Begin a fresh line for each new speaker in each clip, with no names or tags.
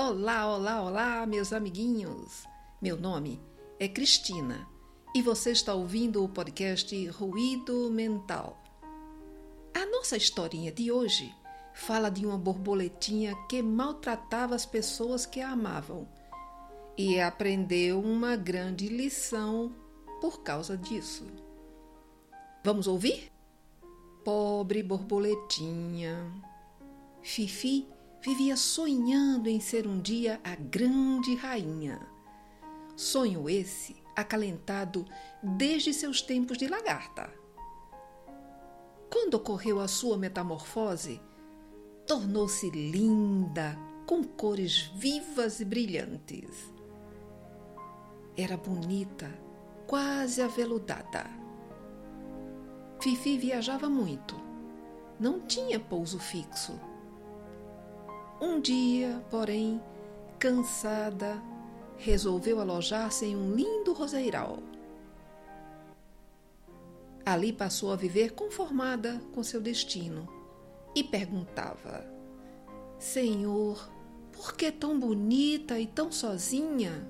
Olá, olá, olá, meus amiguinhos! Meu nome é Cristina e você está ouvindo o podcast Ruído Mental. A nossa historinha de hoje fala de uma borboletinha que maltratava as pessoas que a amavam e aprendeu uma grande lição por causa disso. Vamos ouvir? Pobre borboletinha. Fifi vivia sonhando em ser um dia a grande rainha. Sonho esse acalentado desde seus tempos de lagarta. Quando ocorreu a sua metamorfose, tornou-se linda, com cores vivas e brilhantes. Era bonita, quase aveludada. Fifi viajava muito. Não tinha pouso fixo um dia, porém, cansada, resolveu alojar-se em um lindo roseiral. Ali passou a viver conformada com seu destino e perguntava: Senhor, por que tão bonita e tão sozinha?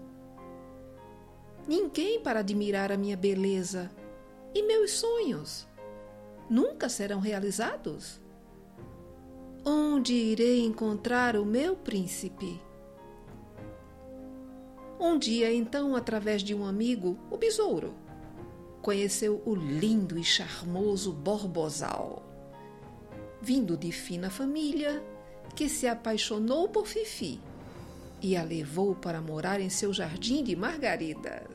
Ninguém para admirar a minha beleza e meus sonhos nunca serão realizados? Onde irei encontrar o meu príncipe? Um dia, então, através de um amigo, o besouro, conheceu o lindo e charmoso Borbosal, vindo de fina família, que se apaixonou por Fifi e a levou para morar em seu jardim de margaridas.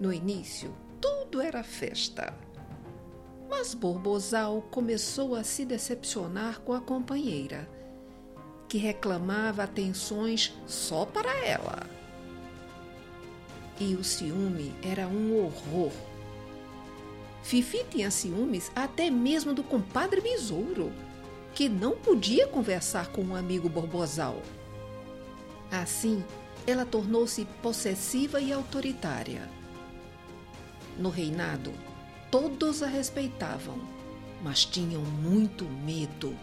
No início, tudo era festa mas Borbozal começou a se decepcionar com a companheira, que reclamava atenções só para ela. E o ciúme era um horror. Fifi tinha ciúmes até mesmo do compadre Besouro, que não podia conversar com o um amigo Borbozal. Assim, ela tornou-se possessiva e autoritária. No reinado, Todos a respeitavam, mas tinham muito medo,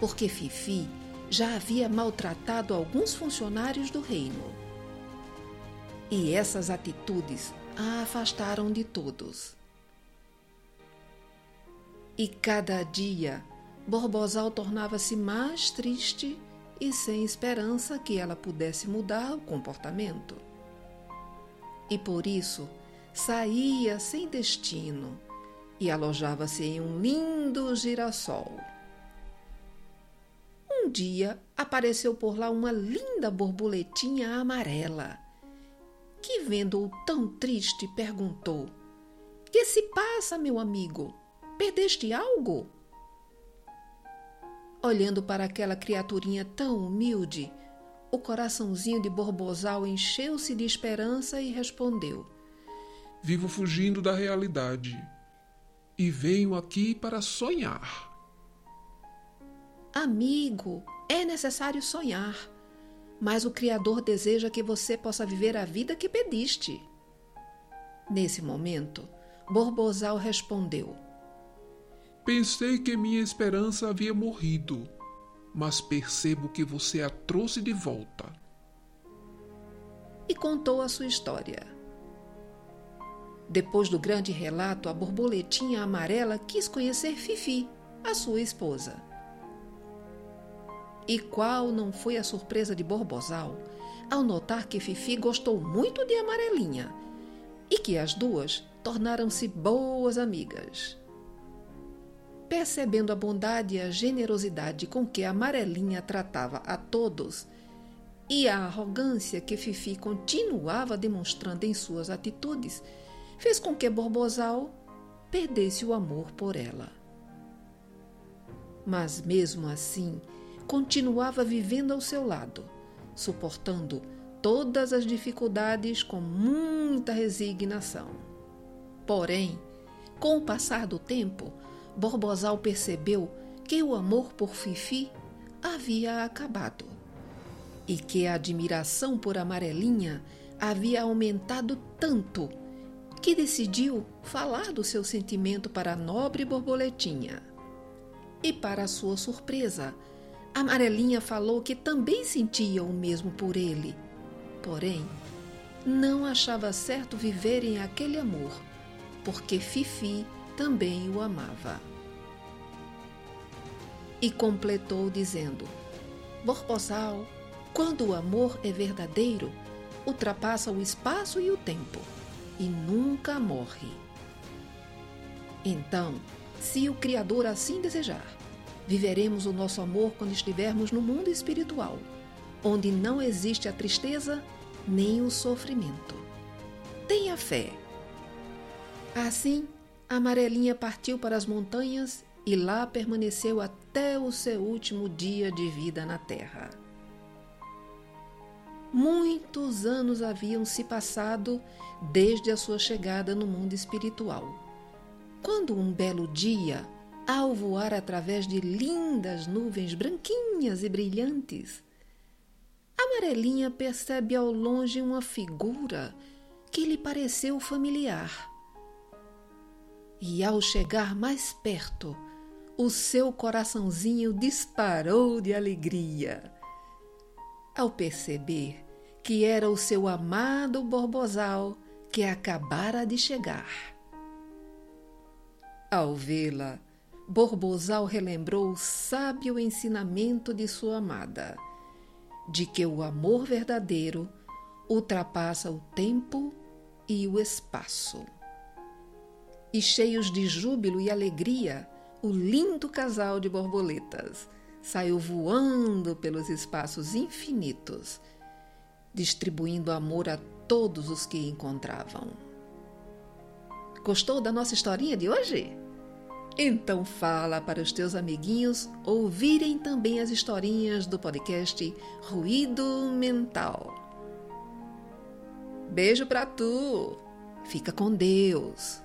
porque Fifi já havia maltratado alguns funcionários do reino. E essas atitudes a afastaram de todos. E cada dia, Borbosal tornava-se mais triste e sem esperança que ela pudesse mudar o comportamento. E por isso, saía sem destino e alojava-se em um lindo girassol. Um dia apareceu por lá uma linda borboletinha amarela, que, vendo-o tão triste, perguntou: Que se passa, meu amigo? Perdeste algo? Olhando para aquela criaturinha tão humilde, o coraçãozinho de Borbosal encheu-se de esperança e respondeu:
Vivo fugindo da realidade e venho aqui para sonhar.
Amigo, é necessário sonhar, mas o Criador deseja que você possa viver a vida que pediste. Nesse momento, Borbozal respondeu:
Pensei que minha esperança havia morrido, mas percebo que você a trouxe de volta.
E contou a sua história. Depois do grande relato, a borboletinha amarela quis conhecer Fifi, a sua esposa. E qual não foi a surpresa de Borbosal ao notar que Fifi gostou muito de Amarelinha e que as duas tornaram-se boas amigas. Percebendo a bondade e a generosidade com que Amarelinha tratava a todos e a arrogância que Fifi continuava demonstrando em suas atitudes, fez com que Borbozal perdesse o amor por ela. Mas mesmo assim, continuava vivendo ao seu lado, suportando todas as dificuldades com muita resignação. Porém, com o passar do tempo, Borbozal percebeu que o amor por Fifi havia acabado e que a admiração por Amarelinha havia aumentado tanto que decidiu falar do seu sentimento para a nobre borboletinha. E, para sua surpresa, Amarelinha falou que também sentia o mesmo por ele. Porém, não achava certo viverem aquele amor, porque Fifi também o amava. E completou dizendo: Borbosal, quando o amor é verdadeiro, ultrapassa o espaço e o tempo e nunca morre. Então, se o Criador assim desejar, viveremos o nosso amor quando estivermos no mundo espiritual, onde não existe a tristeza nem o sofrimento. Tenha fé. Assim, a amarelinha partiu para as montanhas e lá permaneceu até o seu último dia de vida na Terra. Muitos anos haviam se passado desde a sua chegada no mundo espiritual. Quando um belo dia, ao voar através de lindas nuvens branquinhas e brilhantes, Amarelinha percebe ao longe uma figura que lhe pareceu familiar. E ao chegar mais perto, o seu coraçãozinho disparou de alegria. Ao perceber que era o seu amado Borbosal que acabara de chegar. Ao vê-la, Borbosal relembrou o sábio ensinamento de sua amada, de que o amor verdadeiro ultrapassa o tempo e o espaço. E cheios de júbilo e alegria, o lindo casal de borboletas saiu voando pelos espaços infinitos, distribuindo amor a todos os que encontravam. Gostou da nossa historinha de hoje? Então fala para os teus amiguinhos ouvirem também as historinhas do podcast Ruído Mental. Beijo para tu. Fica com Deus.